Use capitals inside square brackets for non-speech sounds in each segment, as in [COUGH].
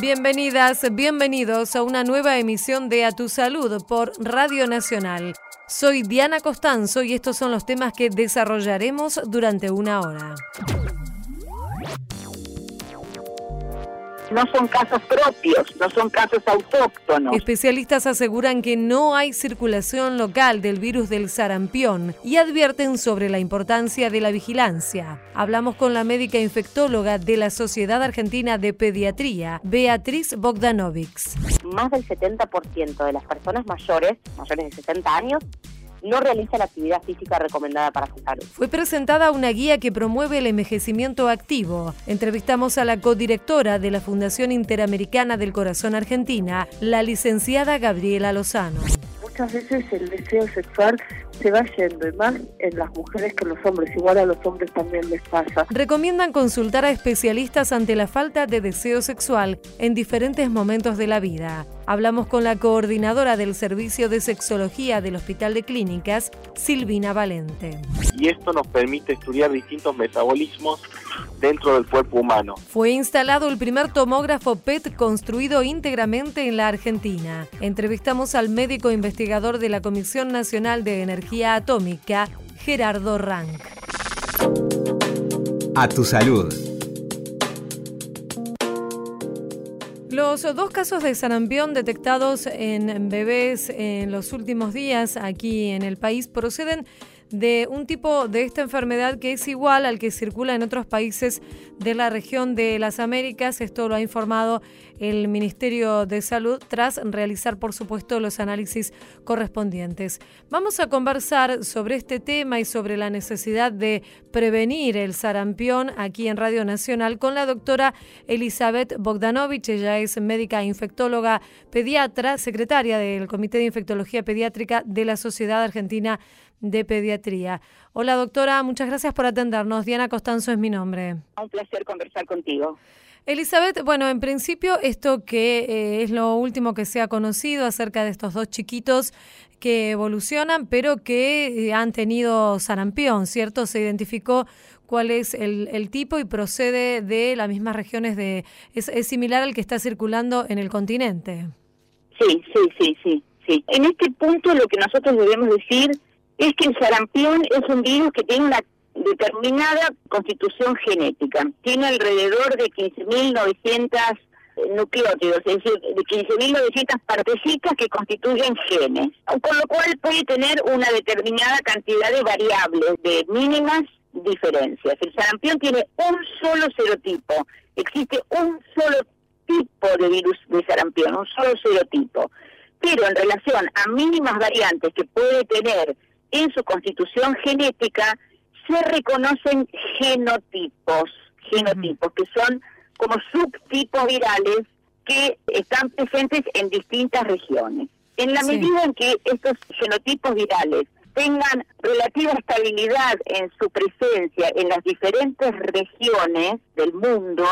Bienvenidas, bienvenidos a una nueva emisión de A Tu Salud por Radio Nacional. Soy Diana Costanzo y estos son los temas que desarrollaremos durante una hora. No son casos propios, no son casos autóctonos. Especialistas aseguran que no hay circulación local del virus del sarampión y advierten sobre la importancia de la vigilancia. Hablamos con la médica infectóloga de la Sociedad Argentina de Pediatría, Beatriz Bogdanovics. Más del 70% de las personas mayores, mayores de 60 años, no realiza la actividad física recomendada para su salud. Fue presentada una guía que promueve el envejecimiento activo. Entrevistamos a la codirectora de la Fundación Interamericana del Corazón Argentina, la licenciada Gabriela Lozano muchas veces el deseo sexual se va yendo, y más en las mujeres que en los hombres, igual a los hombres también les pasa. Recomiendan consultar a especialistas ante la falta de deseo sexual en diferentes momentos de la vida. Hablamos con la coordinadora del Servicio de Sexología del Hospital de Clínicas, Silvina Valente. Y esto nos permite estudiar distintos metabolismos dentro del cuerpo humano. Fue instalado el primer tomógrafo PET construido íntegramente en la Argentina. Entrevistamos al médico investigador de la Comisión Nacional de Energía Atómica, Gerardo Rank. A tu salud. Los dos casos de sarampión detectados en bebés en los últimos días aquí en el país proceden de un tipo de esta enfermedad que es igual al que circula en otros países de la región de las Américas. Esto lo ha informado el Ministerio de Salud tras realizar, por supuesto, los análisis correspondientes. Vamos a conversar sobre este tema y sobre la necesidad de prevenir el sarampión aquí en Radio Nacional con la doctora Elizabeth Bogdanovich. Ella es médica infectóloga pediatra, secretaria del Comité de Infectología Pediátrica de la Sociedad Argentina Pediatría. Hola doctora, muchas gracias por atendernos. Diana Costanzo es mi nombre. Un placer conversar contigo. Elizabeth, bueno, en principio esto que eh, es lo último que se ha conocido acerca de estos dos chiquitos que evolucionan, pero que eh, han tenido sarampión, ¿cierto? Se identificó cuál es el, tipo y procede de las mismas regiones de... Es, es, similar al que está circulando en el continente. Sí, sí, sí, sí, sí. En este punto lo que nosotros debemos decir es que el sarampión es un virus que tiene una determinada constitución genética. Tiene alrededor de 15.900 nucleótidos, es decir, de 15.900 partecitas que constituyen genes, con lo cual puede tener una determinada cantidad de variables, de mínimas diferencias. El sarampión tiene un solo serotipo, existe un solo tipo de virus de sarampión, un solo serotipo, pero en relación a mínimas variantes que puede tener en su constitución genética se reconocen genotipos, genotipos que son como subtipos virales que están presentes en distintas regiones. En la medida en que estos genotipos virales tengan relativa estabilidad en su presencia en las diferentes regiones del mundo,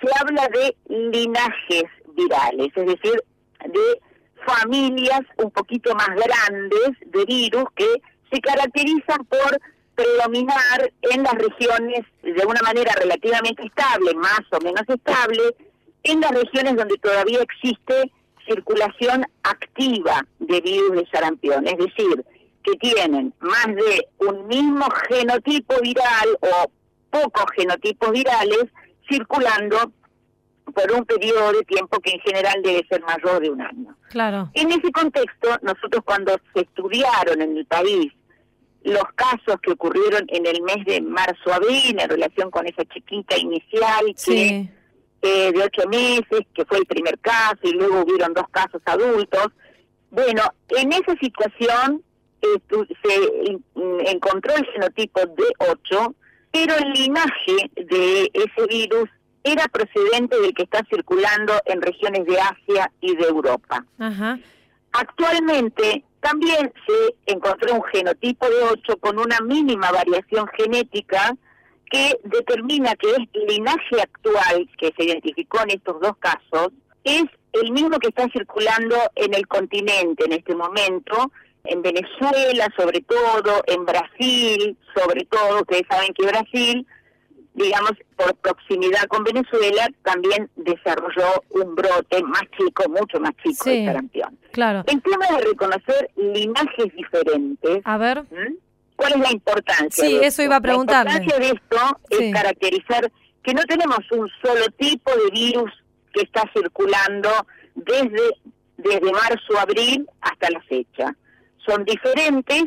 se habla de linajes virales, es decir, de familias un poquito más grandes de virus que se caracterizan por predominar en las regiones de una manera relativamente estable, más o menos estable, en las regiones donde todavía existe circulación activa de virus de sarampión, es decir, que tienen más de un mismo genotipo viral o pocos genotipos virales circulando por un periodo de tiempo que en general debe ser mayor de un año. Claro. En ese contexto, nosotros cuando se estudiaron en el país los casos que ocurrieron en el mes de marzo-abril en relación con esa chiquita inicial que eh, de ocho meses, que fue el primer caso, y luego hubieron dos casos adultos. Bueno, en esa situación se encontró el genotipo de 8, pero el linaje de ese virus era procedente del que está circulando en regiones de Asia y de Europa. Actualmente también se encontró un genotipo de 8 con una mínima variación genética que determina que este linaje actual que se identificó en estos dos casos es el mismo que está circulando en el continente en este momento, en Venezuela sobre todo, en Brasil sobre todo, ustedes saben que Brasil digamos, por proximidad con Venezuela, también desarrolló un brote más chico, mucho más chico de sarampión. Claro. El tema de reconocer linajes diferentes. A ver. ¿Cuál es la importancia? Sí, eso iba a preguntarle. La importancia de esto es caracterizar que no tenemos un solo tipo de virus que está circulando desde, desde marzo, abril hasta la fecha. Son diferentes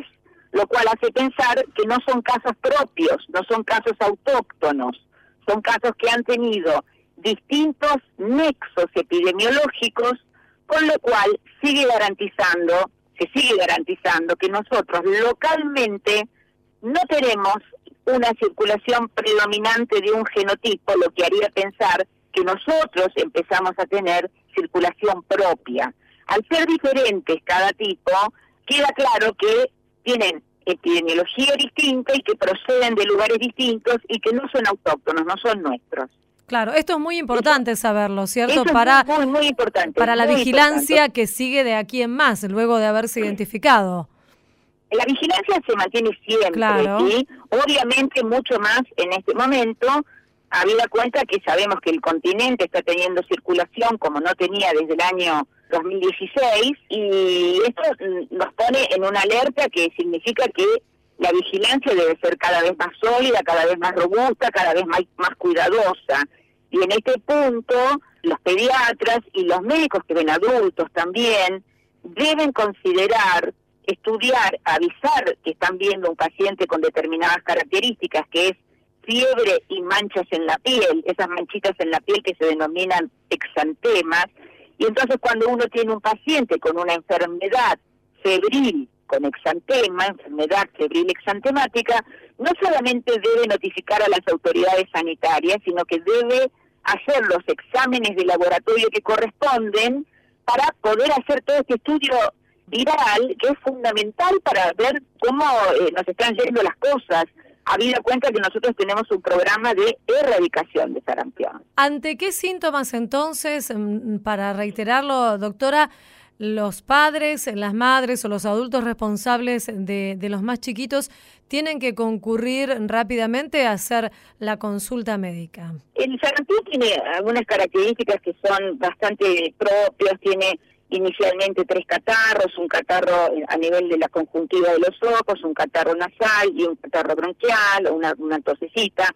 lo cual hace pensar que no son casos propios, no son casos autóctonos, son casos que han tenido distintos nexos epidemiológicos, con lo cual sigue garantizando, se sigue garantizando que nosotros localmente no tenemos una circulación predominante de un genotipo, lo que haría pensar que nosotros empezamos a tener circulación propia. Al ser diferentes cada tipo, queda claro que tienen epidemiología distinta y que proceden de lugares distintos y que no son autóctonos, no son nuestros. Claro, esto es muy importante saberlo, ¿cierto? para muy, muy importante, para la vigilancia que sigue de aquí en más, luego de haberse identificado. La vigilancia se mantiene siempre, claro. Obviamente mucho más en este momento, habida cuenta que sabemos que el continente está teniendo circulación como no tenía desde el año 2016 y esto nos pone en una alerta que significa que la vigilancia debe ser cada vez más sólida, cada vez más robusta, cada vez más, cuidadosa. Y en este punto, los pediatras y los médicos que ven adultos también deben considerar, estudiar, avisar que están viendo un paciente con determinadas características, que es fiebre y manchas en la piel, esas manchitas en la piel que se denominan exantemas, y entonces cuando uno tiene un paciente con una enfermedad febril, con exantema, enfermedad febril exantemática, no solamente debe notificar a las autoridades sanitarias, sino que debe hacer los exámenes de laboratorio que corresponden para poder hacer todo este estudio viral que es fundamental para ver cómo eh, nos están yendo las cosas, habida cuenta que nosotros tenemos un programa de erradicación de sarampión. ¿Ante qué síntomas entonces, mm, para reiterarlo, doctora, los padres, las madres o los adultos responsables de, de, los más chiquitos tienen que concurrir rápidamente a hacer la consulta médica? El sarampión tiene algunas características que son bastante propias, tiene inicialmente tres catarros, un catarro a nivel de la conjuntiva de los ojos, un catarro nasal y un catarro bronquial una, una tosecita.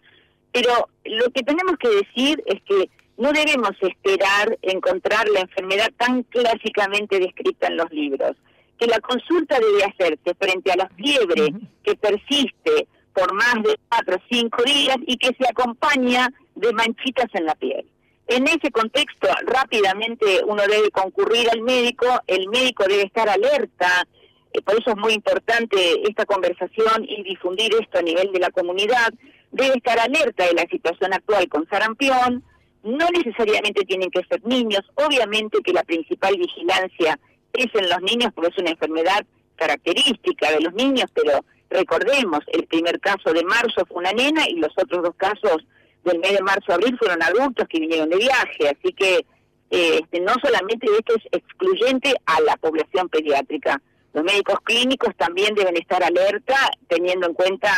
Pero lo que tenemos que decir es que no debemos esperar encontrar la enfermedad tan clásicamente descrita en los libros, que la consulta debe hacerse frente a la fiebre que persiste por más de cuatro o cinco días y que se acompaña de manchitas en la piel. En ese contexto, rápidamente uno debe concurrir al médico, el médico debe estar alerta, eh, por eso es muy importante esta conversación y difundir esto a nivel de la comunidad, debe estar alerta de la situación actual con sarampión, no necesariamente tienen que ser niños, obviamente que la principal vigilancia es en los niños porque es una enfermedad característica de los niños, pero recordemos, el primer caso de marzo fue una nena y los otros dos casos del mes de marzo-abril fueron adultos que vinieron de viaje, así que eh, este, no solamente esto es excluyente a la población pediátrica, los médicos clínicos también deben estar alerta teniendo en cuenta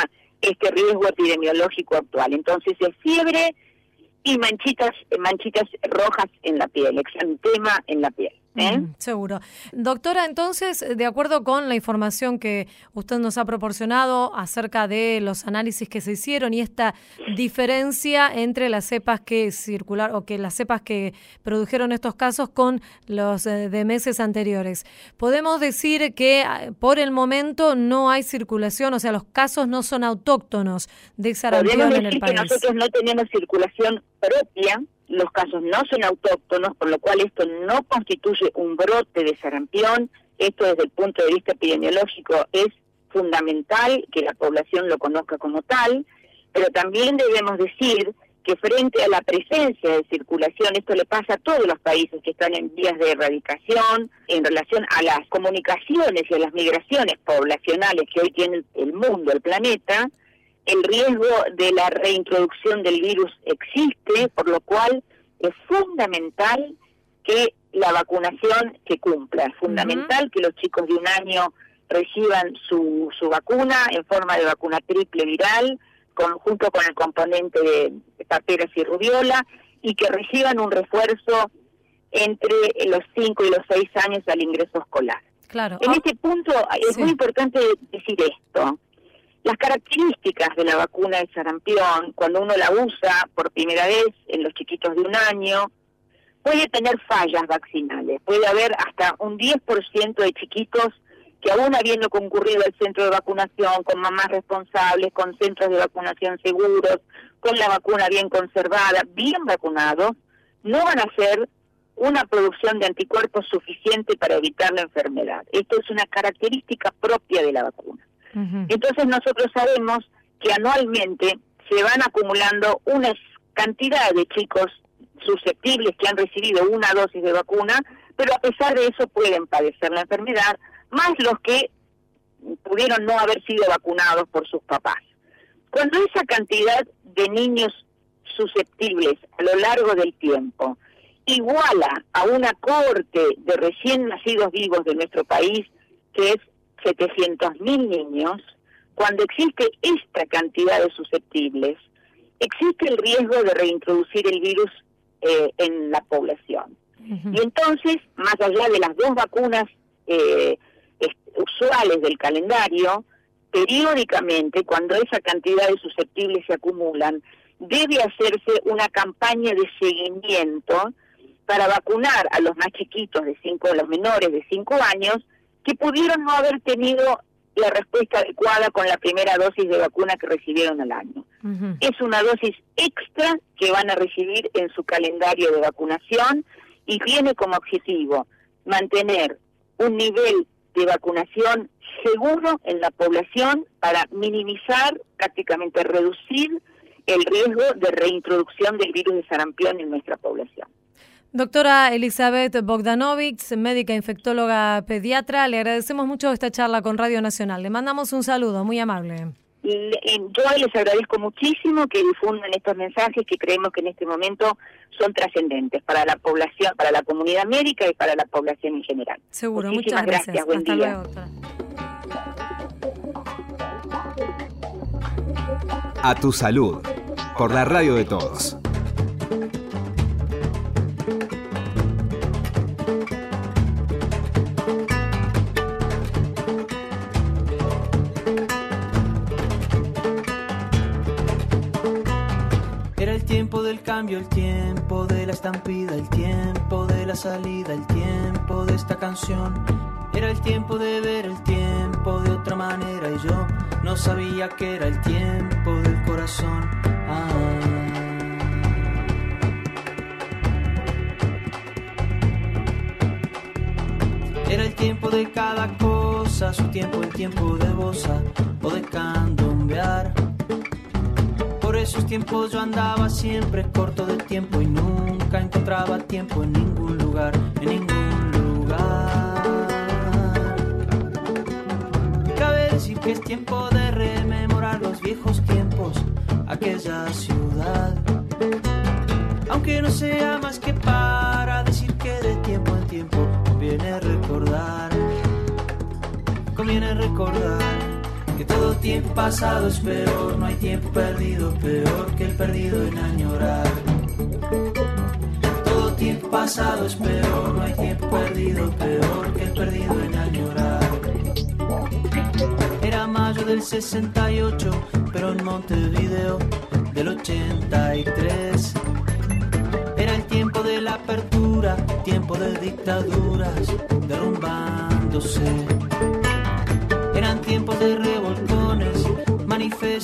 este riesgo epidemiológico actual. Entonces es fiebre y manchitas, manchitas rojas en la piel, exantema en la piel. ¿Eh? seguro. Doctora, entonces, de acuerdo con la información que usted nos ha proporcionado acerca de los análisis que se hicieron y esta diferencia entre las cepas que circularon o que las cepas que produjeron estos casos con los eh, de meses anteriores, podemos decir que ah, por el momento no hay circulación, o sea, los casos no son autóctonos de sarampión en el país. nosotros no tenemos circulación propia los casos no son autóctonos, por lo cual esto no constituye un brote de sarampión. Esto desde el punto de vista epidemiológico es fundamental que la población lo conozca como tal, pero también debemos decir que frente a la presencia de circulación, esto le pasa a todos los países que están en vías de erradicación, en relación a las comunicaciones y a las migraciones poblacionales que hoy tiene el mundo, el planeta, el riesgo de la reintroducción del virus existe, por lo cual es fundamental que la vacunación se cumpla, es fundamental que los chicos de un año reciban su, su vacuna en forma de vacuna triple viral, junto con el componente de, paperas y rubiola, y que reciban un refuerzo entre los 5 y los 6 años al ingreso escolar. Claro. En este punto es muy importante decir esto. Las características de la vacuna de sarampión, cuando uno la usa por primera vez en los chiquitos de un año, puede tener fallas vaccinales. Puede haber hasta un 10% de chiquitos que aún habiendo concurrido al centro de vacunación, con mamás responsables, con centros de vacunación seguros, con la vacuna bien conservada, bien vacunados, no van a hacer una producción de anticuerpos suficiente para evitar la enfermedad. Esto es una característica propia de la vacuna. Entonces nosotros sabemos que anualmente se van acumulando una cantidad de chicos susceptibles que han recibido una dosis de vacuna, pero a pesar de eso pueden padecer la enfermedad, más los que pudieron no haber sido vacunados por sus papás. Cuando esa cantidad de niños susceptibles a lo largo del tiempo iguala a una corte de recién nacidos vivos de nuestro país, que es 700.000 niños, cuando existe esta cantidad de susceptibles, existe el riesgo de reintroducir el virus eh, en la población. Y entonces, más allá de las dos vacunas eh, usuales del calendario, periódicamente, cuando esa cantidad de susceptibles se acumulan, debe hacerse una campaña de seguimiento para vacunar a los más chiquitos de cinco, los menores de 5 años, que pudieron no haber tenido la respuesta adecuada con la primera dosis de vacuna que recibieron al año. Es una dosis extra que van a recibir en su calendario de vacunación y tiene como objetivo mantener un nivel de vacunación seguro en la población para minimizar, prácticamente reducir el riesgo de reintroducción del virus de sarampión en nuestra población. Doctora Elizabeth Bogdanovic, médica infectóloga pediatra, le agradecemos mucho esta charla con Radio Nacional. Le mandamos un saludo, muy amable. Yo les agradezco muchísimo que difundan estos mensajes que creemos que en este momento son trascendentes para la población, para la comunidad médica y para la población en general. Seguro, muchas gracias. Buen Hasta día. luego. A tu salud, por la radio de todos. El tiempo de la estampida, el tiempo de la salida, el tiempo de esta canción. Era el tiempo de ver el tiempo de otra manera y yo no sabía que era el tiempo del corazón. Ah. Era el tiempo de cada cosa, su tiempo, el tiempo de bosa o de candombear por esos tiempos yo andaba siempre corto de tiempo y nunca encontraba tiempo en ningún lugar, en ningún lugar. Cabe decir que es tiempo de rememorar los viejos tiempos, aquella ciudad. Aunque no sea más que para decir que de tiempo en tiempo conviene recordar, conviene recordar tiempo pasado es peor, no hay tiempo perdido, peor que el perdido en añorar. Todo tiempo pasado es peor, no hay tiempo perdido, peor que el perdido en añorar. Era mayo del 68, pero en Montevideo del 83. Era el tiempo de la apertura, tiempo de dictaduras derrumbándose eran tiempos de revolcones,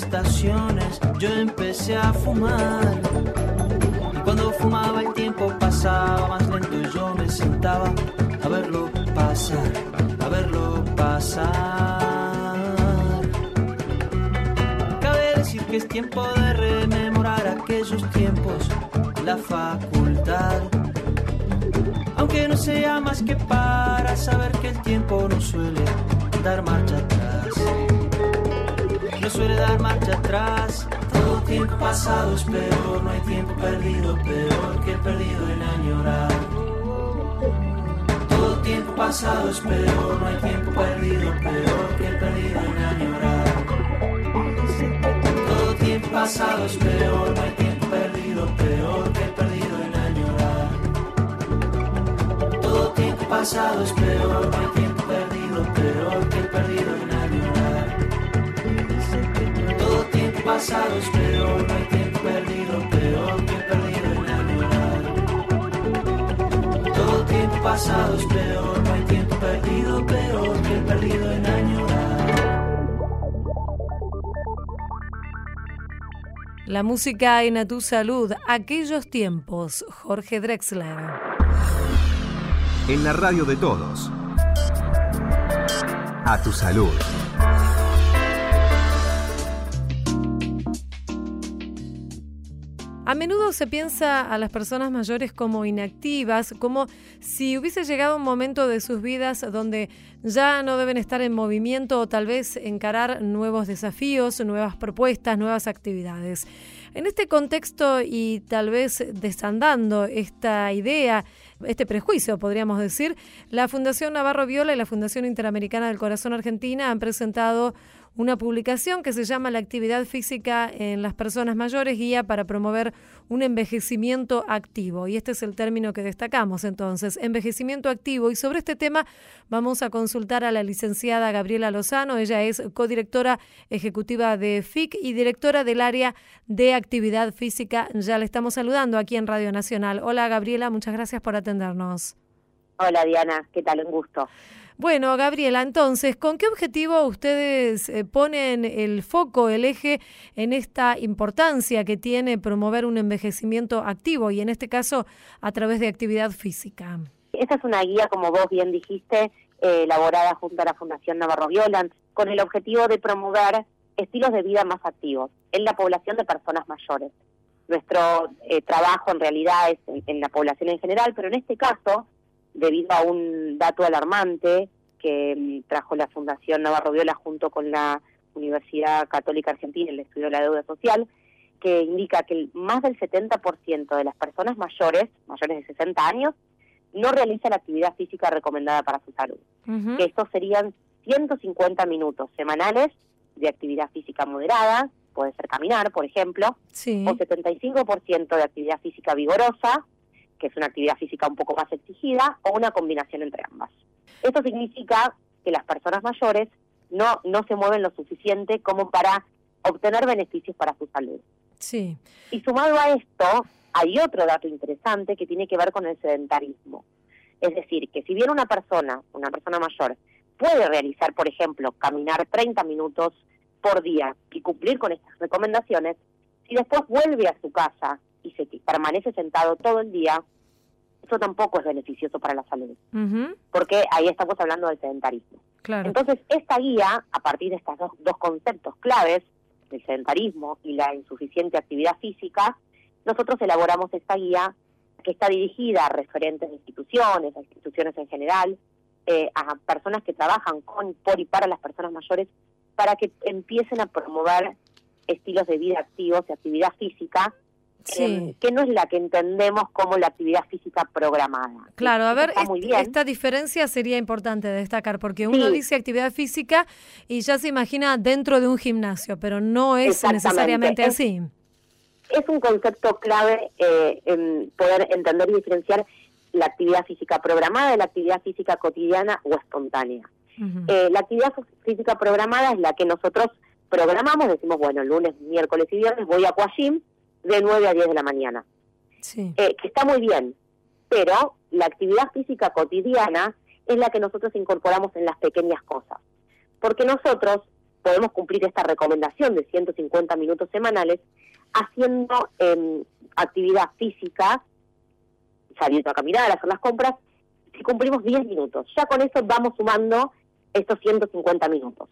manifestaciones, yo empecé a fumar. Y cuando fumaba el tiempo pasaba más lento y yo me sentaba a verlo pasar, a verlo pasar. Cabe decir que es tiempo de rememorar aquellos tiempos, la facultad. Aunque no sea más que para saber que el tiempo no suele dar marcha atrás. No suele dar marcha atrás. Todo tiempo pasado es peor, no hay tiempo perdido, peor que el perdido en añorar. Todo tiempo pasado es peor, no hay tiempo perdido, peor que el perdido en añorar. Todo tiempo pasado es peor, no hay tiempo perdido, peor que perdido en añorar. Todo tiempo pasado es peor, no hay tiempo perdido, peor que perdido en añorar. Tiempo pasado es peor, no hay tiempo perdido, peor que perdido en añorar. Todo tiempo pasado es peor, no hay tiempo perdido, peor que perdido en añorar. La música en A Tu Salud, aquellos tiempos, Jorge Drexler. En la radio de todos. A tu salud. Menudo se piensa a las personas mayores como inactivas, como si hubiese llegado un momento de sus vidas donde ya no deben estar en movimiento o tal vez encarar nuevos desafíos, nuevas propuestas, nuevas actividades. En este contexto y tal vez desandando esta idea, este prejuicio, podríamos decir, la Fundación Navarro Viola y la Fundación Interamericana del Corazón Argentina han presentado una publicación que se llama La actividad física en las personas mayores, guía para promover un envejecimiento activo. Y este es el término que destacamos entonces, envejecimiento activo. Y sobre este tema vamos a consultar a la licenciada Gabriela Lozano. Ella es codirectora ejecutiva de FIC y directora del área de actividad física. Ya le estamos saludando aquí en Radio Nacional. Hola Gabriela, muchas gracias por atendernos. Hola Diana, ¿qué tal? Un gusto. Bueno, Gabriela, entonces, ¿con qué objetivo ustedes eh, ponen el foco, el eje en esta importancia que tiene promover un envejecimiento activo y en este caso a través de actividad física? Esta es una guía, como vos bien dijiste, eh, elaborada junto a la Fundación Navarro Violan, con el objetivo de promover estilos de vida más activos en la población de personas mayores. Nuestro eh, trabajo en realidad es en, en la población en general, pero en este caso debido a un dato alarmante que mm, trajo la Fundación Navarro Viola junto con la Universidad Católica Argentina, el estudio de la deuda social, que indica que más del 70% de las personas mayores, mayores de 60 años, no realiza la actividad física recomendada para su salud. Que estos serían 150 minutos semanales de actividad física moderada, puede ser caminar, por ejemplo, Sí. o 75% de actividad física vigorosa, que es una actividad física un poco más exigida, o una combinación entre ambas. Esto significa que las personas mayores no, no se mueven lo suficiente como para obtener beneficios para su salud. Sí. Y sumado a esto, hay otro dato interesante que tiene que ver con el sedentarismo. Es decir, que si bien una persona, una persona mayor, puede realizar, por ejemplo, caminar 30 minutos por día y cumplir con estas recomendaciones, si después vuelve a su casa y se permanece sentado todo el día, eso tampoco es beneficioso para la salud, porque ahí estamos hablando del sedentarismo. Claro. Entonces, esta guía, a partir de estos dos, dos conceptos claves, el sedentarismo y la insuficiente actividad física, nosotros elaboramos esta guía que está dirigida a referentes de instituciones, a instituciones en general, eh, a personas que trabajan con, por y para las personas mayores, para que empiecen a promover estilos de vida activos y actividad física, Sí. eh, que no es la que entendemos como la actividad física programada. Claro, a ver, est- esta diferencia sería importante destacar, porque uno Sí. dice actividad física y ya se imagina dentro de un gimnasio, pero no es necesariamente Es- así. es un concepto clave eh, en poder entender y diferenciar la actividad física programada de la actividad física cotidiana o espontánea. Eh, la actividad física programada es la que nosotros programamos, decimos, bueno, lunes, miércoles y viernes voy a Aquagym de 9 a 10 de la mañana, Sí. eh, que está muy bien, pero la actividad física cotidiana es la que nosotros incorporamos en las pequeñas cosas, porque nosotros podemos cumplir esta recomendación de 150 minutos semanales haciendo em, actividad física, saliendo a caminar, a hacer las compras, si cumplimos 10 minutos. Ya con eso vamos sumando estos 150 minutos.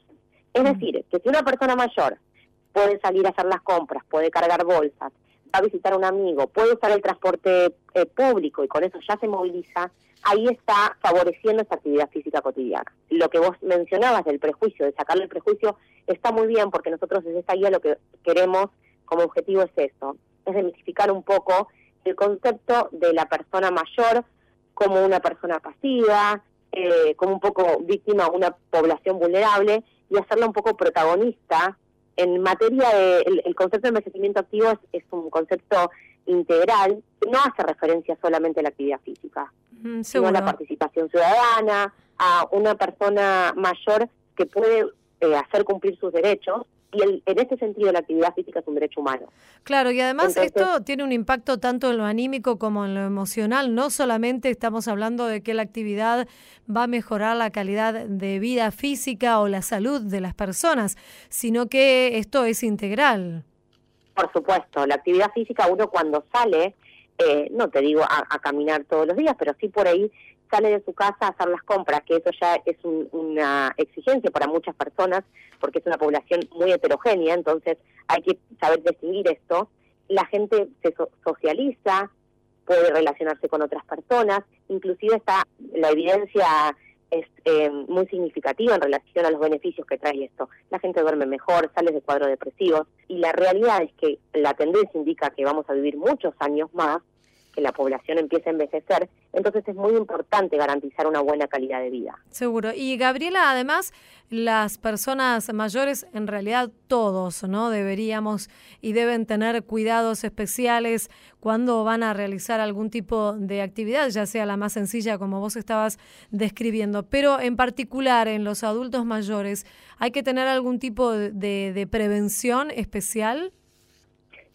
Es decir, que si una persona mayor puede salir a hacer las compras, puede cargar bolsas, va a visitar a un amigo, puede usar el transporte eh, público y con eso ya se moviliza, ahí está favoreciendo esta actividad física cotidiana. Lo que vos mencionabas del prejuicio, de sacarle el prejuicio, está muy bien porque nosotros desde esta guía lo que queremos como objetivo es eso, es demitificar un poco el concepto de la persona mayor como una persona pasiva, eh, como un poco víctima de una población vulnerable y hacerla un poco protagonista en materia de el, concepto de envejecimiento activo es, un concepto integral, no hace referencia solamente a la actividad física, mm, sino a la participación ciudadana, a una persona mayor que puede eh, hacer cumplir sus derechos y en ese sentido la actividad física es un derecho humano. Claro, y además esto tiene un impacto tanto en lo anímico como en lo emocional. No solamente estamos hablando de que la actividad va a mejorar la calidad de vida física o la salud de las personas, sino que esto es integral. Por supuesto, la actividad física uno cuando sale, eh, no te digo a caminar todos los días, pero sí por ahí sale de su casa a hacer las compras, que eso ya es una exigencia para muchas personas, porque es una población muy heterogénea, entonces hay que saber distinguir esto. La gente se socializa, puede relacionarse con otras personas, inclusive está la evidencia es eh, muy significativa en relación a los beneficios que trae esto. La gente duerme mejor, sale de cuadros depresivos y la realidad es que la tendencia indica que vamos a vivir muchos años más que la población empieza a envejecer, entonces es muy importante garantizar una buena calidad de vida. Seguro. Y Gabriela, además, las personas mayores, en realidad todos, ¿no? Deberíamos y deben tener cuidados especiales cuando van a realizar algún tipo de actividad, ya sea la más sencilla como vos estabas describiendo. Pero en particular en los adultos mayores, ¿hay que tener algún tipo de, de prevención especial?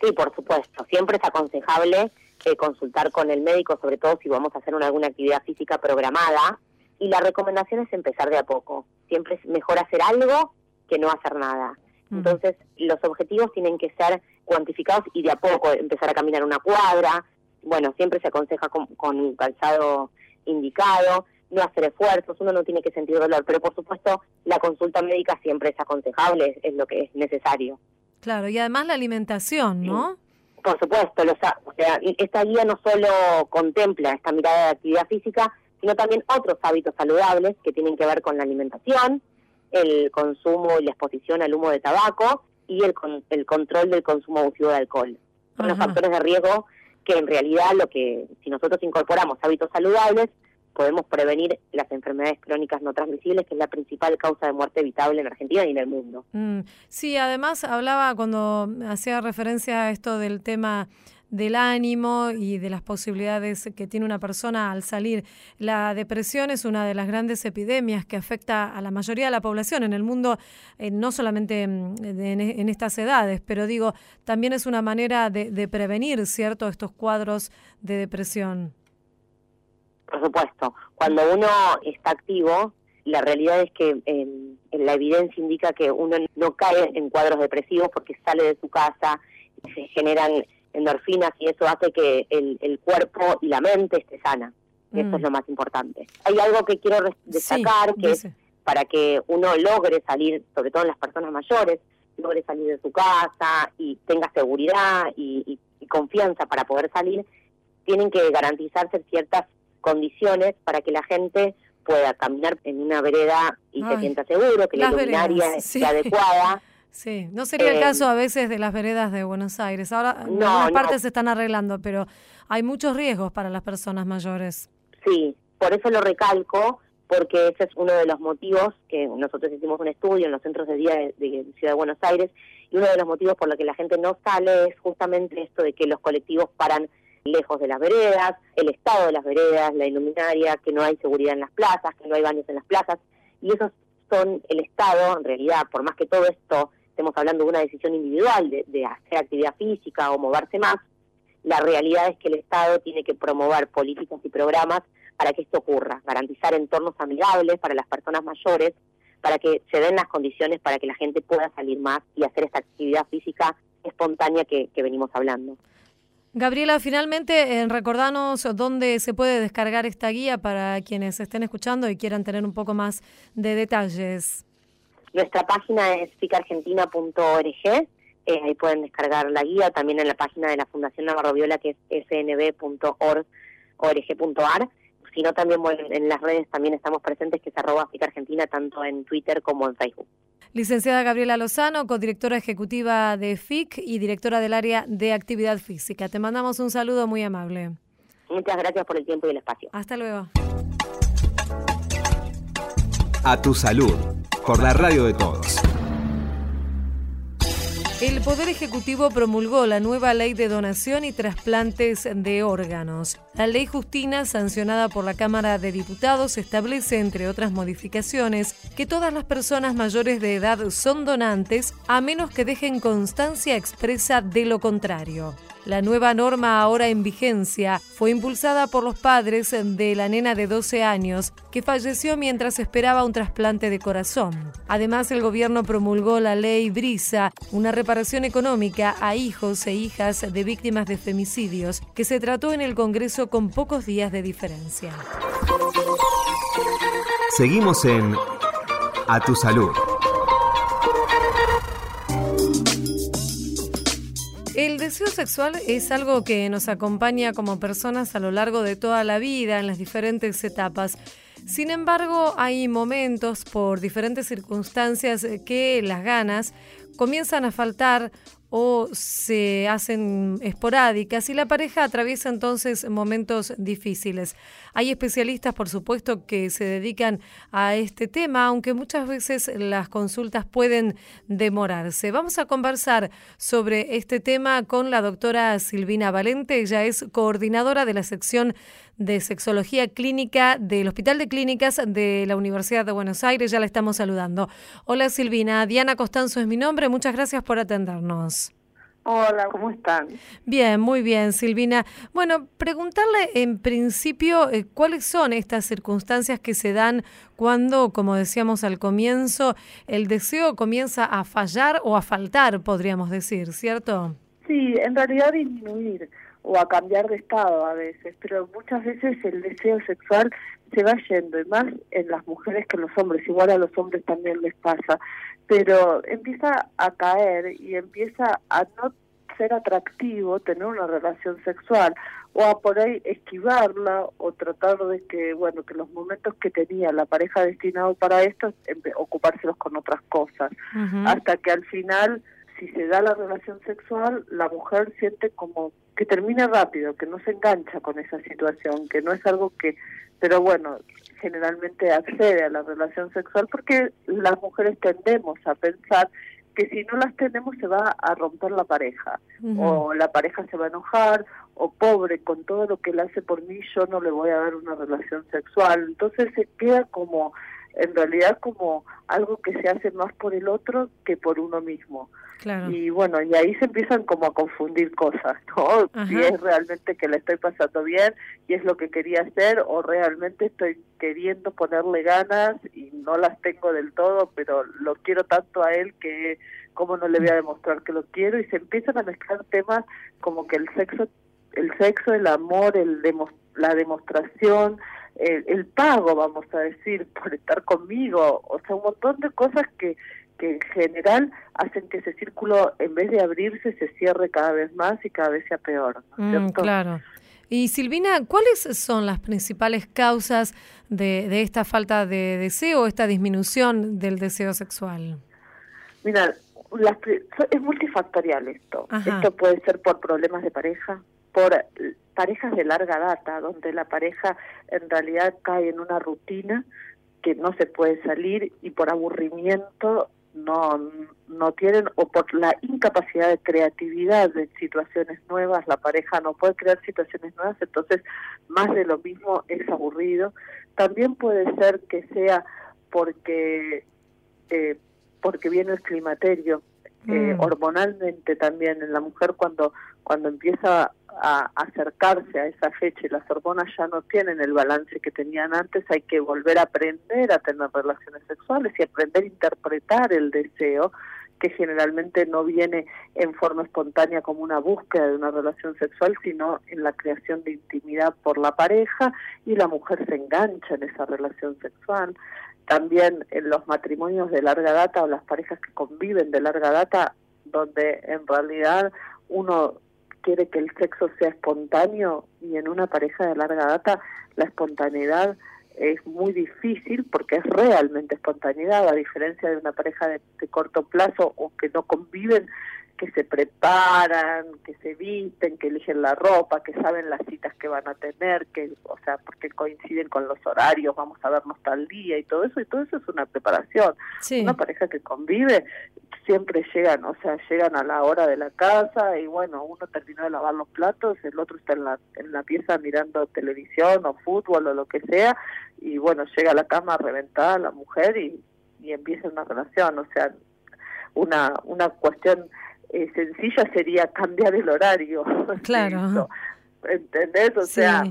Sí, por supuesto. Siempre es aconsejable consultar con el médico, sobre todo si vamos a hacer una, alguna actividad física programada. Y la recomendación es empezar de a poco. Siempre es mejor hacer algo que no hacer nada. Entonces, los objetivos tienen que ser cuantificados y de a poco empezar a caminar una cuadra. Bueno, siempre se aconseja con, un calzado indicado, no hacer esfuerzos, uno no tiene que sentir dolor, pero por supuesto la consulta médica siempre es aconsejable, es, lo que es necesario. Claro, y además la alimentación, ¿no? Por supuesto, los, o sea, esta guía no solo contempla esta mirada de actividad física, sino también otros hábitos saludables que tienen que ver con la alimentación, el consumo y la exposición al humo de tabaco y el, el control del consumo abusivo de alcohol. Son los factores de riesgo que en realidad lo que, si nosotros incorporamos hábitos saludables, podemos prevenir las enfermedades crónicas no transmisibles, que es la principal causa de muerte evitable en Argentina y en el mundo. Mm, sí, además hablaba cuando hacía referencia a esto del tema del ánimo y de las posibilidades que tiene una persona al salir. La depresión es una de las grandes epidemias que afecta a la mayoría de la población en el mundo, eh, no solamente mm, en, estas edades, pero digo, también es una manera de, de prevenir, ¿cierto?, estos cuadros de depresión. Por supuesto, cuando uno está activo, la realidad es que em, la evidencia indica que uno no cae en cuadros depresivos porque sale de su casa, se generan endorfinas y eso hace que el, cuerpo y la mente esté sana. Eso es mm. lo más importante. Hay algo que quiero destacar, que es para que uno logre salir, sobre todo en las personas mayores, logre salir de su casa y tenga seguridad y confianza para poder salir, tienen que garantizarse ciertas condiciones para que la gente pueda caminar en una vereda y se sienta seguro, que la luminaria [LAUGHS] esté adecuada. Sí, no sería el eh, caso a veces de las veredas de Buenos Aires. Ahora en algunas partes se están arreglando, pero hay muchos riesgos para las personas mayores. Sí, por eso lo recalco, porque ese es uno de los motivos que nosotros hicimos un estudio en los centros de día de, de Ciudad de Buenos Aires y uno de los motivos por los que la gente no sale es justamente esto de que los colectivos paran lejos de las veredas, el estado de las veredas, la iluminaria, que no hay seguridad en las plazas, que no hay baños en las plazas, y esos son el Estado, en realidad, por más que todo esto estemos hablando de una decisión individual de, hacer actividad física o moverse más, la realidad es que el Estado tiene que promover políticas y programas para que esto ocurra, garantizar entornos amigables para las personas mayores, para que se den las condiciones para que la gente pueda salir más y hacer esta actividad física espontánea que venimos hablando. Gabriela, finalmente, eh, recordanos dónde se puede descargar esta guía para quienes estén escuchando y quieran tener un poco más de detalles. Nuestra página es ficargentina.org, eh, ahí pueden descargar la guía, también en la página de la Fundación Navarro Viola, que es snb.org.ar. Sino también en las redes también estamos presentes, que es arroba ficargentina, tanto en Twitter como en Facebook. Licenciada Gabriela Lozano, codirectora ejecutiva de FIC y directora del área de actividad física. Te mandamos un saludo muy amable. Muchas gracias por el tiempo y el espacio. Hasta luego. A tu salud, por la radio de todos. El Poder Ejecutivo promulgó la nueva ley de donación y trasplantes de órganos. La ley Justina, sancionada por la Cámara de Diputados, establece, entre otras modificaciones, que todas las personas mayores de edad son donantes a menos que dejen constancia expresa de lo contrario. La nueva norma ahora en vigencia fue impulsada por los padres de la nena de 12 años que falleció mientras esperaba un trasplante de corazón. Además, el gobierno promulgó la ley Brisa, una reparación económica a hijos e hijas de víctimas de femicidios, que se trató en el Congreso con pocos días de diferencia. Seguimos en A Tu Salud. Deseo sexual es algo que nos acompaña como personas a lo largo de toda la vida, en las diferentes etapas. Sin embargo, hay momentos por diferentes circunstancias que las ganas comienzan a faltar o se hacen esporádicas y la pareja atraviesa entonces momentos difíciles. Hay especialistas, por supuesto, que se dedican a este tema, aunque muchas veces las consultas pueden demorarse. Vamos a conversar sobre este tema con la doctora Silvina Valente. Ella es coordinadora de la sección de Sexología Clínica del Hospital de Clínicas de la Universidad de Buenos Aires. Ya la estamos saludando. Hola Silvina, Diana Costanzo es mi nombre. Muchas gracias por atendernos. Hola, ¿cómo están? Bien, muy bien, Silvina. Bueno, preguntarle en principio eh, cuáles son estas circunstancias que se dan cuando, como decíamos al comienzo, el deseo comienza a fallar o a faltar, podríamos decir, ¿cierto? Sí, en realidad disminuir o a cambiar de estado a veces, pero muchas veces el deseo sexual se va yendo, y más en las mujeres que en los hombres, igual a los hombres también les pasa, pero empieza a caer y empieza a no ser atractivo tener una relación sexual o a por ahí esquivarla o tratar de que bueno que los momentos que tenía la pareja destinado para esto ocupárselos con otras cosas. Hasta que al final si se da la relación sexual la mujer siente como que termina rápido, que no se engancha con esa situación, que no es algo que, pero bueno, generalmente accede a la relación sexual porque las mujeres tendemos a pensar que si no las tenemos se va a romper la pareja, o la pareja se va a enojar, o pobre, con todo lo que él hace por mí, yo no le voy a dar una relación sexual. Entonces se queda como, en realidad como algo que se hace más por el otro que por uno mismo. Y bueno, y ahí se empiezan como a confundir cosas, ¿no? Si es realmente que le estoy pasando bien y es lo que quería hacer o realmente estoy queriendo ponerle ganas y no las tengo del todo, pero lo quiero tanto a él que cómo no le voy a demostrar que lo quiero y se empiezan a mezclar temas como que el sexo, el sexo, el amor, el la demostración, el, el pago, vamos a decir, [LAUGHS] por estar conmigo, o sea, un montón de cosas que que en general hacen que ese círculo, en vez de abrirse, se cierre cada vez más y cada vez sea peor. Mm, claro. Y Silvina, ¿cuáles son las principales causas de, de esta falta de deseo, esta disminución del deseo sexual? Mira, es multifactorial esto. Esto puede ser por problemas de pareja, por parejas de larga data, donde la pareja en realidad cae en una rutina que no se puede salir y por aburrimiento no, no tienen o por la incapacidad de creatividad de situaciones nuevas, la pareja no puede crear situaciones nuevas, entonces más de lo mismo es aburrido. También puede ser que sea porque eh, porque viene el climaterio, eh, mm. hormonalmente también en la mujer cuando cuando empieza a acercarse a esa fecha y las hormonas ya no tienen el balance que tenían antes, hay que volver a aprender a tener relaciones sexuales y aprender a interpretar el deseo que generalmente no viene en forma espontánea como una búsqueda de una relación sexual, sino en la creación de intimidad por la pareja y la mujer se engancha en esa relación sexual. También en los matrimonios de larga data o las parejas que conviven de larga data, donde en realidad uno quiere que el sexo sea espontáneo y en una pareja de larga data la espontaneidad es muy difícil porque es realmente espontaneidad, a diferencia de una pareja de, corto plazo o que no conviven, que se preparan, que se visten, que eligen la ropa, que saben las citas que van a tener, que, o sea, porque coinciden con los horarios, vamos a vernos tal día y todo eso, y todo eso es una preparación. Una pareja que convive siempre llegan, o sea, llegan a la hora de la casa y bueno, uno terminó de lavar los platos, el otro está en la, en la pieza mirando televisión o fútbol o lo que sea, y bueno, llega a la cama reventada la mujer y, y empieza una relación, o sea, una, una cuestión eh, sencilla sería cambiar el horario. [LAUGHS] Claro. ¿Entendés? O sea,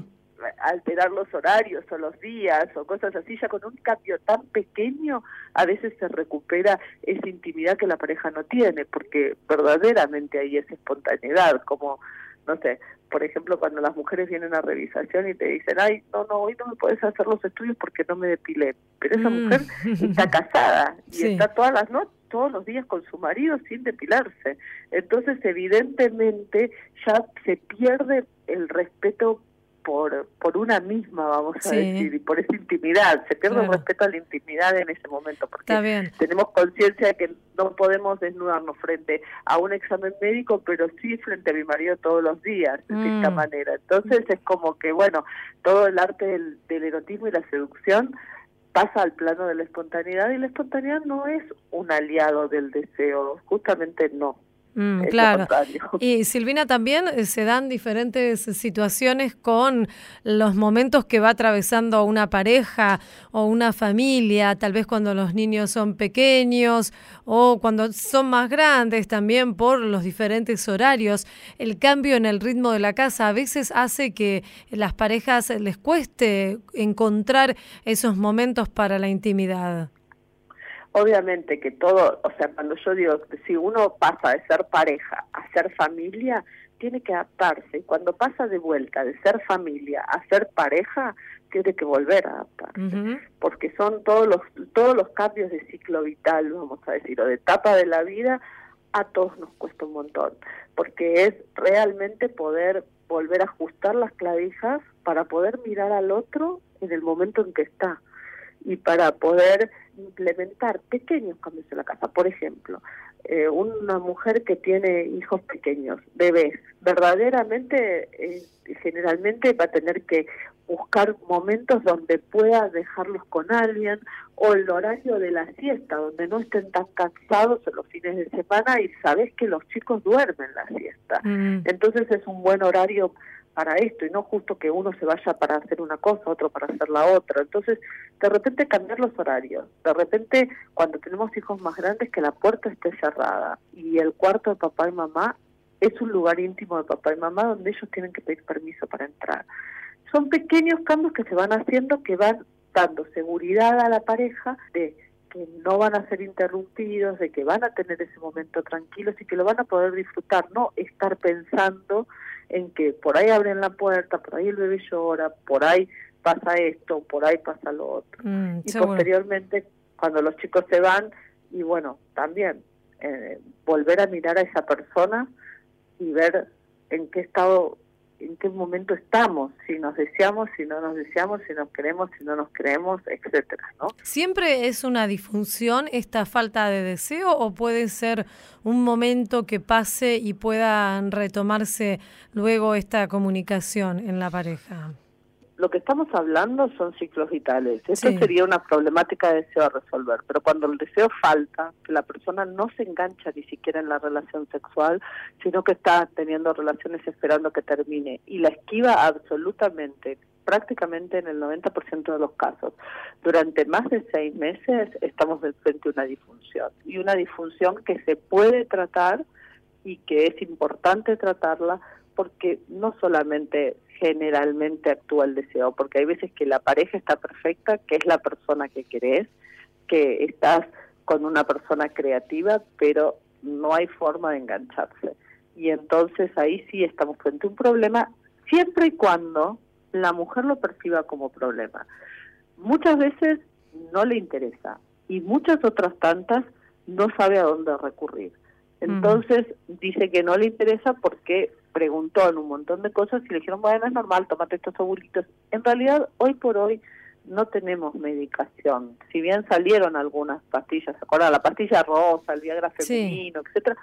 alterar los horarios o los días o cosas así, ya con un cambio tan pequeño a veces se recupera esa intimidad que la pareja no tiene, porque verdaderamente hay esa espontaneidad, como, no sé, por ejemplo, cuando las mujeres vienen a revisación y te dicen, ay, no, no, hoy no me puedes hacer los estudios porque no me depilé, pero esa mm. mujer está [LAUGHS] casada y está todas las noches todos los días con su marido sin depilarse. Entonces, evidentemente, ya se pierde el respeto por, por una misma, vamos a decir, y por esa intimidad. Se pierde el respeto a la intimidad en ese momento, porque tenemos conciencia de que no podemos desnudarnos frente a un examen médico, pero sí frente a mi marido todos los días, de esta mm. manera. Entonces es como que, bueno, todo el arte del, del erotismo y la seducción pasa al plano de la espontaneidad y la espontaneidad no es un aliado del deseo, justamente no. Mm, claro. [LAUGHS] Y Silvina, también eh, se dan diferentes situaciones con los momentos que va atravesando una pareja o una familia, tal vez cuando los niños son pequeños o cuando son más grandes también por los diferentes horarios. El cambio en el ritmo de la casa a veces hace que las parejas les cueste encontrar esos momentos para la intimidad obviamente que todo, o sea, cuando yo digo, si uno pasa de ser pareja a ser familia, tiene que adaptarse. Y cuando pasa de vuelta de ser familia a ser pareja, tiene que volver a adaptarse. Porque son todos los, todos los cambios de ciclo vital, vamos a decir, o de etapa de la vida, a todos nos cuesta un montón. Porque es realmente poder volver a ajustar las clavijas para poder mirar al otro en el momento en que está y para poder implementar pequeños cambios en la casa. Por ejemplo, eh, una mujer que tiene hijos pequeños, bebés, verdaderamente, eh, generalmente va a tener que buscar momentos donde pueda dejarlos con alguien o el horario de la siesta, donde no estén tan cansados en los fines de semana y sabes que los chicos duermen la siesta. Mm. Entonces es un buen horario para esto y no justo que uno se vaya para hacer una cosa, otro para hacer la otra. Entonces, de repente cambiar los horarios, de repente cuando tenemos hijos más grandes que la puerta esté cerrada y el cuarto de papá y mamá es un lugar íntimo de papá y mamá donde ellos tienen que pedir permiso para entrar. Son pequeños cambios que se van haciendo que van dando seguridad a la pareja de que no van a ser interrumpidos, de que van a tener ese momento tranquilos y que lo van a poder disfrutar, no estar pensando en que por ahí abren la puerta, por ahí el bebé llora, por ahí pasa esto, por ahí pasa lo otro. Mm, y posteriormente, cuando los chicos se van, y bueno, también eh, volver a mirar a esa persona y ver en qué estado en qué momento estamos, si nos deseamos, si no nos deseamos, si nos queremos, si no nos creemos, etcétera, ¿no? ¿Siempre es una disfunción esta falta de deseo o puede ser un momento que pase y pueda retomarse luego esta comunicación en la pareja? Lo que estamos hablando son ciclos vitales. Esto sería una problemática de deseo a resolver, pero cuando el deseo falta, que la persona no se engancha ni siquiera en la relación sexual, sino que está teniendo relaciones esperando que termine y la esquiva absolutamente, prácticamente en el 90% de los casos. Durante más de seis meses estamos frente a una disfunción y una disfunción que se puede tratar y que es importante tratarla porque no solamente generalmente actúa el deseo, porque hay veces que la pareja está perfecta, que es la persona que querés, que estás con una persona creativa, pero no hay forma de engancharse. Y entonces ahí sí estamos frente a un problema, siempre y cuando la mujer lo perciba como problema. Muchas veces no le interesa y muchas otras tantas no sabe a dónde recurrir. Entonces dice que no le interesa porque preguntó en un montón de cosas y le dijeron, bueno, es normal, tómate estos ovulitos. En realidad, hoy por hoy no tenemos medicación. Si bien salieron algunas pastillas, ¿se acuerdan? La pastilla rosa, el Viagra femenino, etcétera,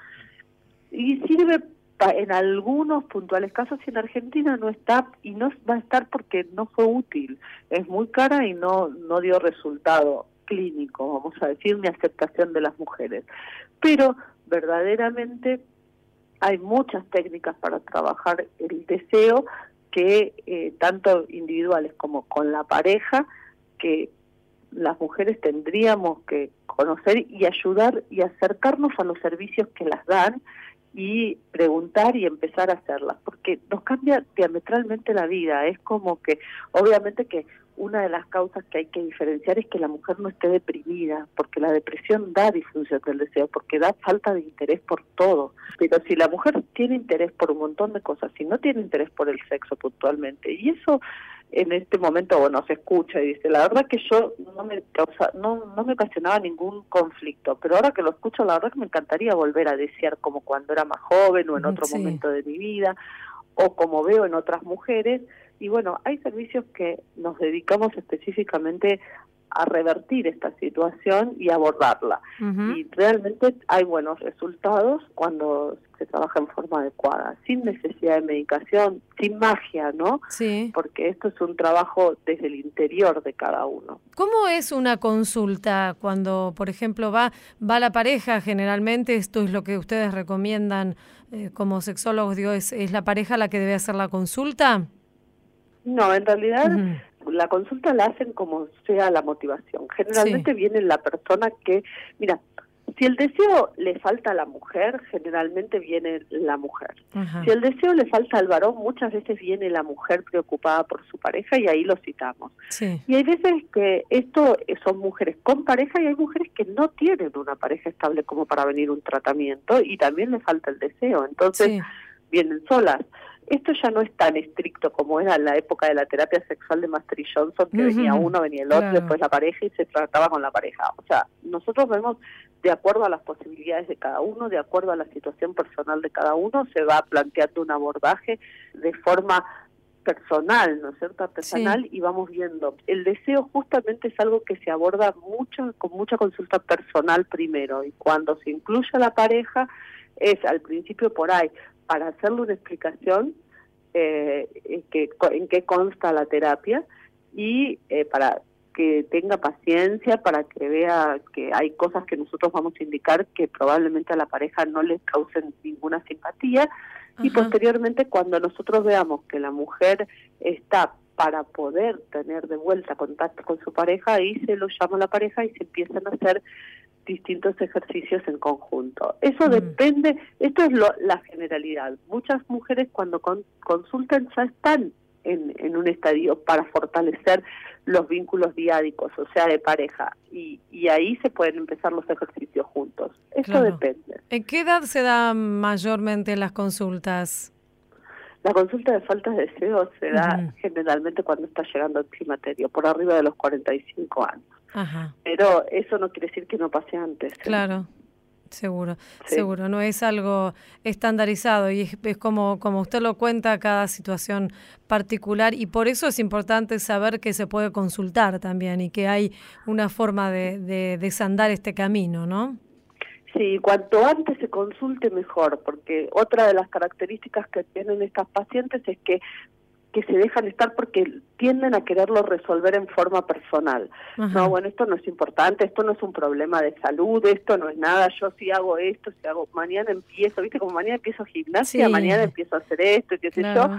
y sirve en algunos puntuales casos y en Argentina no está y no va a estar porque no fue útil, es muy cara y no no dio resultado clínico, vamos a decir, ni aceptación de las mujeres. Pero verdaderamente hay muchas técnicas para trabajar el deseo que eh, tanto individuales como con la pareja que las mujeres tendríamos que conocer y ayudar y acercarnos a los servicios que las dan y preguntar y empezar a hacerlas, porque nos cambia diametralmente la vida. Es como que, obviamente que una de las causas que hay que diferenciar es que la mujer no esté deprimida, porque la depresión da disfunción del deseo, porque da falta de interés por todo. Pero si la mujer tiene interés por un montón de cosas, si no tiene interés por el sexo puntualmente, y eso en este momento bueno se escucha y dice la verdad que yo no me causa, no no me ocasionaba ningún conflicto pero ahora que lo escucho la verdad que me encantaría volver a desear como cuando era más joven o en otro momento de mi vida o como veo en otras mujeres y bueno hay servicios que nos dedicamos específicamente a revertir esta situación y abordarla. Y realmente hay buenos resultados cuando se trabaja en forma adecuada, sin necesidad de medicación, sin magia, ¿no? Sí. Porque esto es un trabajo desde el interior de cada uno. ¿Cómo es una consulta cuando, por ejemplo, va va la pareja? Generalmente esto es lo que ustedes recomiendan eh, como sexólogos, digo, ¿es, ¿es la pareja la que debe hacer la consulta? No, en realidad la consulta la hacen como sea la motivación. Generalmente viene la persona que, mira, si el deseo le falta a la mujer, generalmente viene la mujer. Si el deseo le falta al varón, muchas veces viene la mujer preocupada por su pareja y ahí lo citamos. Y hay veces que esto son mujeres con pareja y hay mujeres que no tienen una pareja estable como para venir un tratamiento y también le falta el deseo. Entonces vienen solas esto ya no es tan estricto como era en la época de la terapia sexual de Master Johnson, que venía uno, venía el otro, después la pareja y se trataba con la pareja. O sea, nosotros vemos de acuerdo a las posibilidades de cada uno, de acuerdo a la situación personal de cada uno, se va planteando un abordaje de forma personal, ¿no es cierto?, artesanal, y vamos viendo. El deseo justamente es algo que se aborda mucho, con mucha consulta personal primero, y cuando se incluye a la pareja, es al principio por ahí, para hacerle una explicación eh, en, que, en qué consta la terapia y eh, para que tenga paciencia, para que vea que hay cosas que nosotros vamos a indicar que probablemente a la pareja no les causen ninguna simpatía. Y posteriormente cuando nosotros veamos que la mujer está para poder tener de vuelta contacto con su pareja, ahí se lo llama a la pareja y se empiezan a hacer distintos ejercicios en conjunto. Eso mm. depende, esto es lo, la generalidad. Muchas mujeres cuando consultan ya están en, en, un estadio para fortalecer los vínculos diádicos, o sea, de pareja, y, y ahí se pueden empezar los ejercicios juntos. Eso depende. ¿En qué edad se dan mayormente las consultas? La consulta de faltas de deseo se da generalmente cuando está llegando el climaterio, por arriba de los 45 años. Pero eso no quiere decir que no pase antes. ¿eh? Claro. Seguro, seguro, no es algo estandarizado y es, como, como usted lo cuenta, cada situación particular y por eso es importante saber que se puede consultar también y que hay una forma de, de desandar este camino, ¿no? Sí, cuanto antes se consulte mejor, porque otra de las características que tienen estas pacientes es que que se dejan estar porque tienden a quererlo resolver en forma personal. No, bueno, esto no es importante, esto no es un problema de salud, esto no es nada, yo sí hago esto, si hago, mañana empiezo, viste, como mañana empiezo gimnasia, mañana empiezo a hacer esto, y qué sé yo.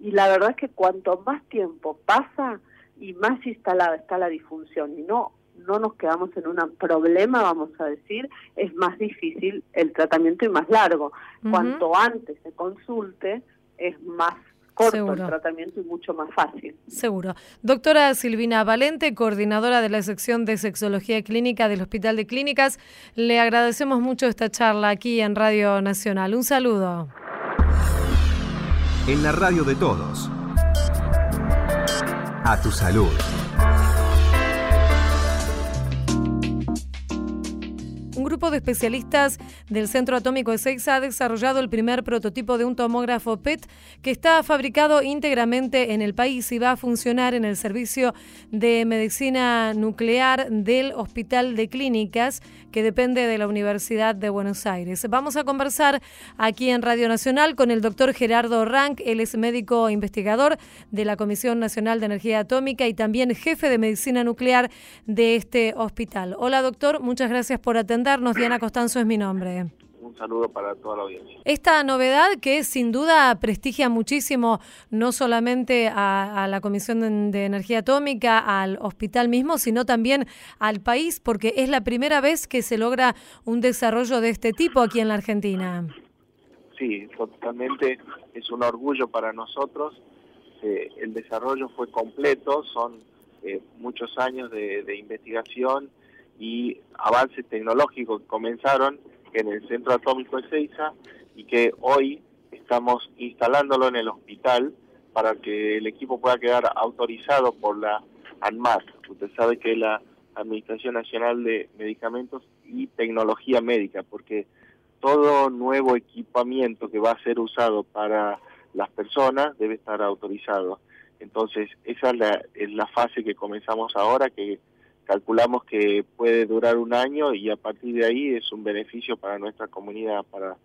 Y la verdad es que cuanto más tiempo pasa y más instalada está la disfunción y no no nos quedamos en un problema, vamos a decir, es más difícil el tratamiento y más largo. Cuanto antes se consulte, es más corto el tratamiento y mucho más fácil. Seguro. Doctora Silvina Valente, coordinadora de la sección de sexología clínica del Hospital de Clínicas, le agradecemos mucho esta charla aquí en Radio Nacional. Un saludo. En la radio de todos. A tu salud. Grupo de especialistas del Centro Atómico de Seiza ha desarrollado el primer prototipo de un tomógrafo PET que está fabricado íntegramente en el país y va a funcionar en el servicio de medicina nuclear del Hospital de Clínicas que depende de la Universidad de Buenos Aires. Vamos a conversar aquí en Radio Nacional con el doctor Gerardo Rank, él es médico investigador de la Comisión Nacional de Energía Atómica y también jefe de medicina nuclear de este hospital. Hola doctor, muchas gracias por atendernos. Diana Costanzo es mi nombre un saludo para toda la audiencia. Esta novedad que sin duda prestigia muchísimo no solamente a, la Comisión de, Energía Atómica, al hospital mismo, sino también al país, porque es la primera vez que se logra un desarrollo de este tipo aquí en la Argentina. Sí, totalmente es un orgullo para nosotros. Eh, el desarrollo fue completo, son eh, muchos años de, de investigación y avances tecnológicos que comenzaron en el Centro Atómico de Seiza y que hoy estamos instalándolo en el hospital para que el equipo pueda quedar autorizado por la ANMAT. Usted sabe que es la Administración Nacional de Medicamentos y Tecnología Médica, porque todo nuevo equipamiento que va a ser usado para las personas debe estar autorizado. Entonces, esa es la, es la fase que comenzamos ahora, que calculamos que puede durar un año y a partir de ahí es un beneficio para nuestra comunidad, para,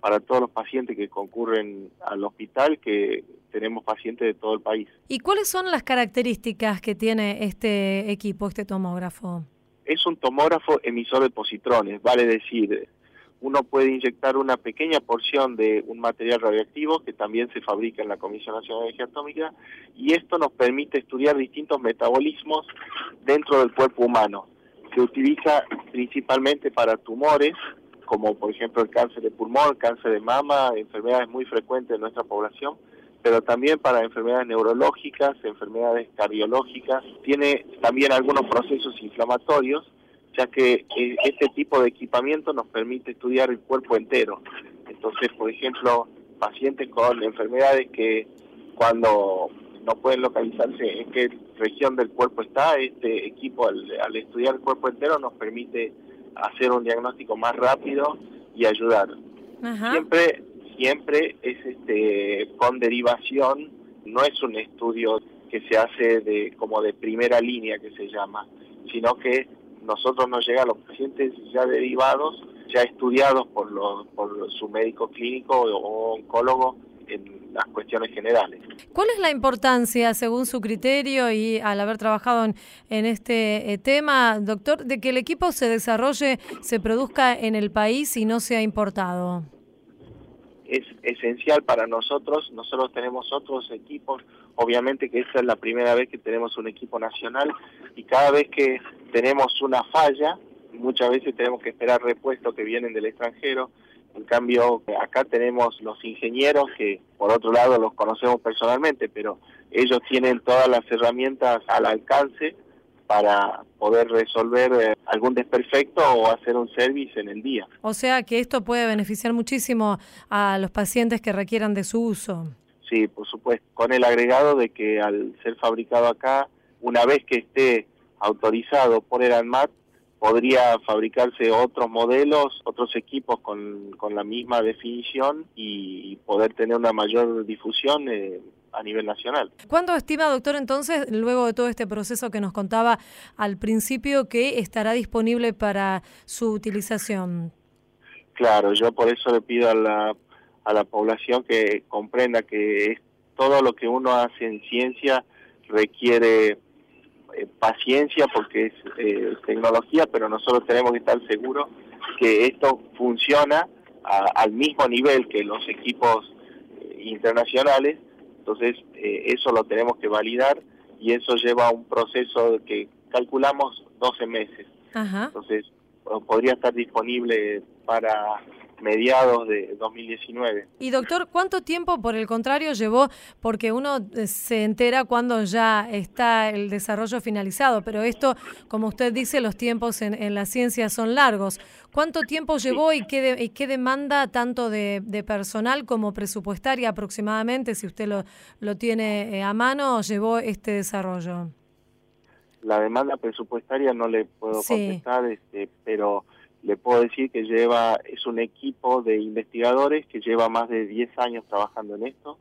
para todos los pacientes que concurren al hospital, que tenemos pacientes de todo el país. ¿Y cuáles son las características que tiene este equipo, este tomógrafo? Es un tomógrafo emisor de positrones, vale decir, uno puede inyectar una pequeña porción de un material radioactivo que también se fabrica en la Comisión Nacional de Energía Atómica y esto nos permite estudiar distintos metabolismos dentro del cuerpo humano. Se utiliza principalmente para tumores, como por ejemplo el cáncer de pulmón, cáncer de mama, enfermedades muy frecuentes en nuestra población, pero también para enfermedades neurológicas, enfermedades cardiológicas. Tiene también algunos procesos inflamatorios ya que eh, este tipo de equipamiento nos permite estudiar el cuerpo entero. Entonces, por ejemplo, pacientes con enfermedades que cuando no pueden localizarse en qué región del cuerpo está, este equipo al, estudiar el cuerpo entero nos permite hacer un diagnóstico más rápido y ayudar. Siempre siempre es este con derivación, no es un estudio que se hace de como de primera línea que se llama, sino que nosotros nos llegan los pacientes ya derivados, ya estudiados por, los, por su médico clínico o oncólogo en las cuestiones generales. ¿Cuál es la importancia, según su criterio y al haber trabajado en, en este eh, tema, doctor, de que el equipo se desarrolle, se produzca en el país y no sea importado? Es esencial para nosotros. Nosotros tenemos otros equipos. Obviamente que esta es la primera vez que tenemos un equipo nacional y cada vez que tenemos una falla, muchas veces tenemos que esperar repuestos que vienen del extranjero. En cambio, acá tenemos los ingenieros que, por otro lado, los conocemos personalmente, pero ellos tienen todas las herramientas al alcance para poder resolver eh, algún desperfecto o hacer un service en el día. O sea que esto puede beneficiar muchísimo a los pacientes que requieran de su uso. Sí, por supuesto, con el agregado de que al ser fabricado acá, una vez que esté autorizado por el ANMAT, podría fabricarse otros modelos, otros equipos con, con la misma definición y poder tener una mayor difusión eh, a nivel nacional. ¿Cuándo estima, doctor, entonces, luego de todo este proceso que nos contaba al principio, que estará disponible para su utilización? Claro, yo por eso le pido a la, a la población que comprenda que es todo lo que uno hace en ciencia requiere eh, paciencia porque es eh, tecnología, pero nosotros tenemos que estar seguros que esto funciona al mismo nivel que los equipos eh, internacionales, entonces eso lo tenemos que validar y eso lleva un proceso que calculamos 12 meses. Entonces podría estar disponible para mediados de 2019. Y doctor, ¿cuánto tiempo por el contrario llevó? Porque uno eh, se entera cuando ya está el desarrollo finalizado, pero esto, como usted dice, los tiempos en, la ciencia son largos. ¿Cuánto tiempo llevó y qué, qué demanda tanto de, personal como presupuestaria aproximadamente, si usted lo, lo tiene eh, a mano, llevó este desarrollo? La demanda presupuestaria no le puedo contestar, este, pero le puedo decir que lleva, es un equipo de investigadores que lleva más de 10 años trabajando en esto.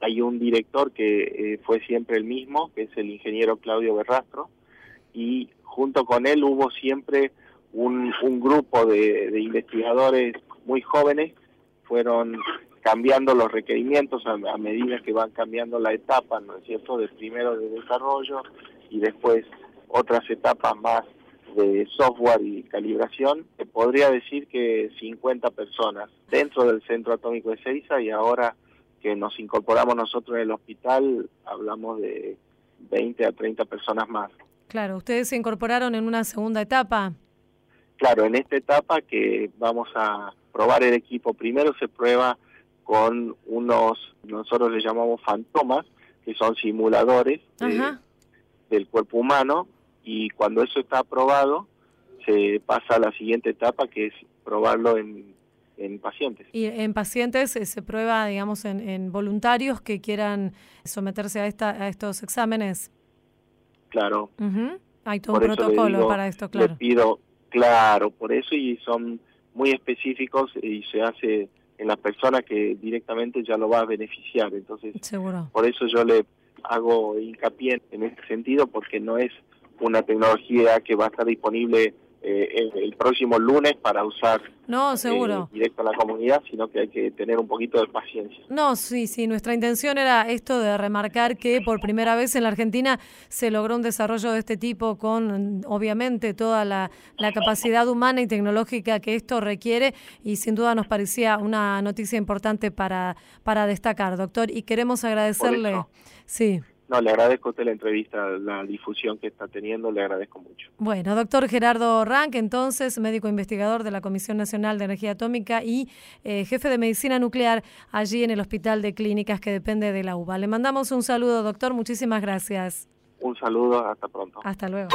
Hay un director que eh, fue siempre el mismo, que es el ingeniero Claudio Berrastro, y junto con él hubo siempre un, grupo de, investigadores muy jóvenes, fueron cambiando los requerimientos a, a, medida que van cambiando la etapa, ¿no es cierto?, de primero de desarrollo y después otras etapas más de software y calibración, podría decir que 50 personas dentro del Centro Atómico de Ceiza y ahora que nos incorporamos nosotros en el hospital, hablamos de 20 a 30 personas más. Claro, ustedes se incorporaron en una segunda etapa. Claro, en esta etapa que vamos a probar el equipo, primero se prueba con unos, nosotros le llamamos fantomas, que son simuladores del cuerpo humano, y cuando eso está aprobado, se pasa a la siguiente etapa, que es probarlo en, en pacientes. Y en pacientes se prueba, digamos, en, voluntarios que quieran someterse a, esta, a estos exámenes. Claro. Hay todo un protocolo para esto, claro. Le pido, claro, por eso y son muy específicos y se hace en las personas que directamente ya lo va a beneficiar. Entonces, Seguro. por eso yo le hago hincapié en este sentido, porque no es una tecnología que va a estar disponible eh, el, próximo lunes para usar no, seguro. Eh, directo a la comunidad, sino que hay que tener un poquito de paciencia. No, sí, sí, nuestra intención era esto de remarcar que por primera vez en la Argentina se logró un desarrollo de este tipo con, obviamente, toda la, la capacidad humana y tecnológica que esto requiere y sin duda nos parecía una noticia importante para, para destacar, doctor, y queremos agradecerle. Sí. No, le agradezco a usted la entrevista, la difusión que está teniendo, le agradezco mucho. Bueno, doctor Gerardo Rank, entonces, médico investigador de la Comisión Nacional de Energía Atómica y eh, jefe de medicina nuclear allí en el Hospital de Clínicas que depende de la UBA. Le mandamos un saludo, doctor, muchísimas gracias. Un saludo, hasta pronto. Hasta luego.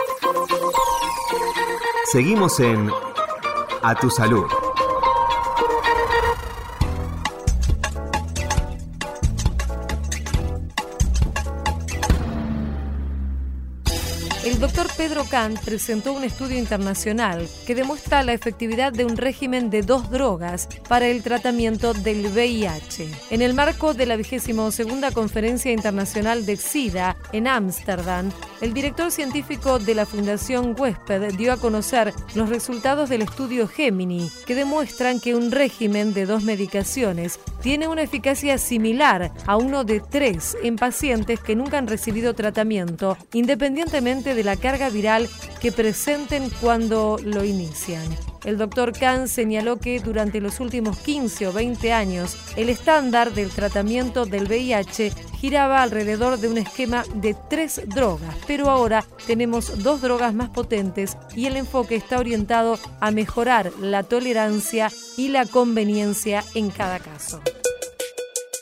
Seguimos en A Tu Salud. Doctor Pedro Kant presentó un estudio internacional que demuestra la efectividad de un régimen de dos drogas para el tratamiento del VIH. En el marco de la vigésima segunda Conferencia Internacional de SIDA en Ámsterdam, el director científico de la Fundación Huésped dio a conocer los resultados del estudio Gemini, que demuestran que un régimen de dos medicaciones tiene una eficacia similar a uno de tres en pacientes que nunca han recibido tratamiento, independientemente de la carga viral que presenten cuando lo inician. El doctor Kahn señaló que durante los últimos 15 o 20 años el estándar del tratamiento del VIH giraba alrededor de un esquema de tres drogas, pero ahora tenemos dos drogas más potentes y el enfoque está orientado a mejorar la tolerancia y la conveniencia en cada caso.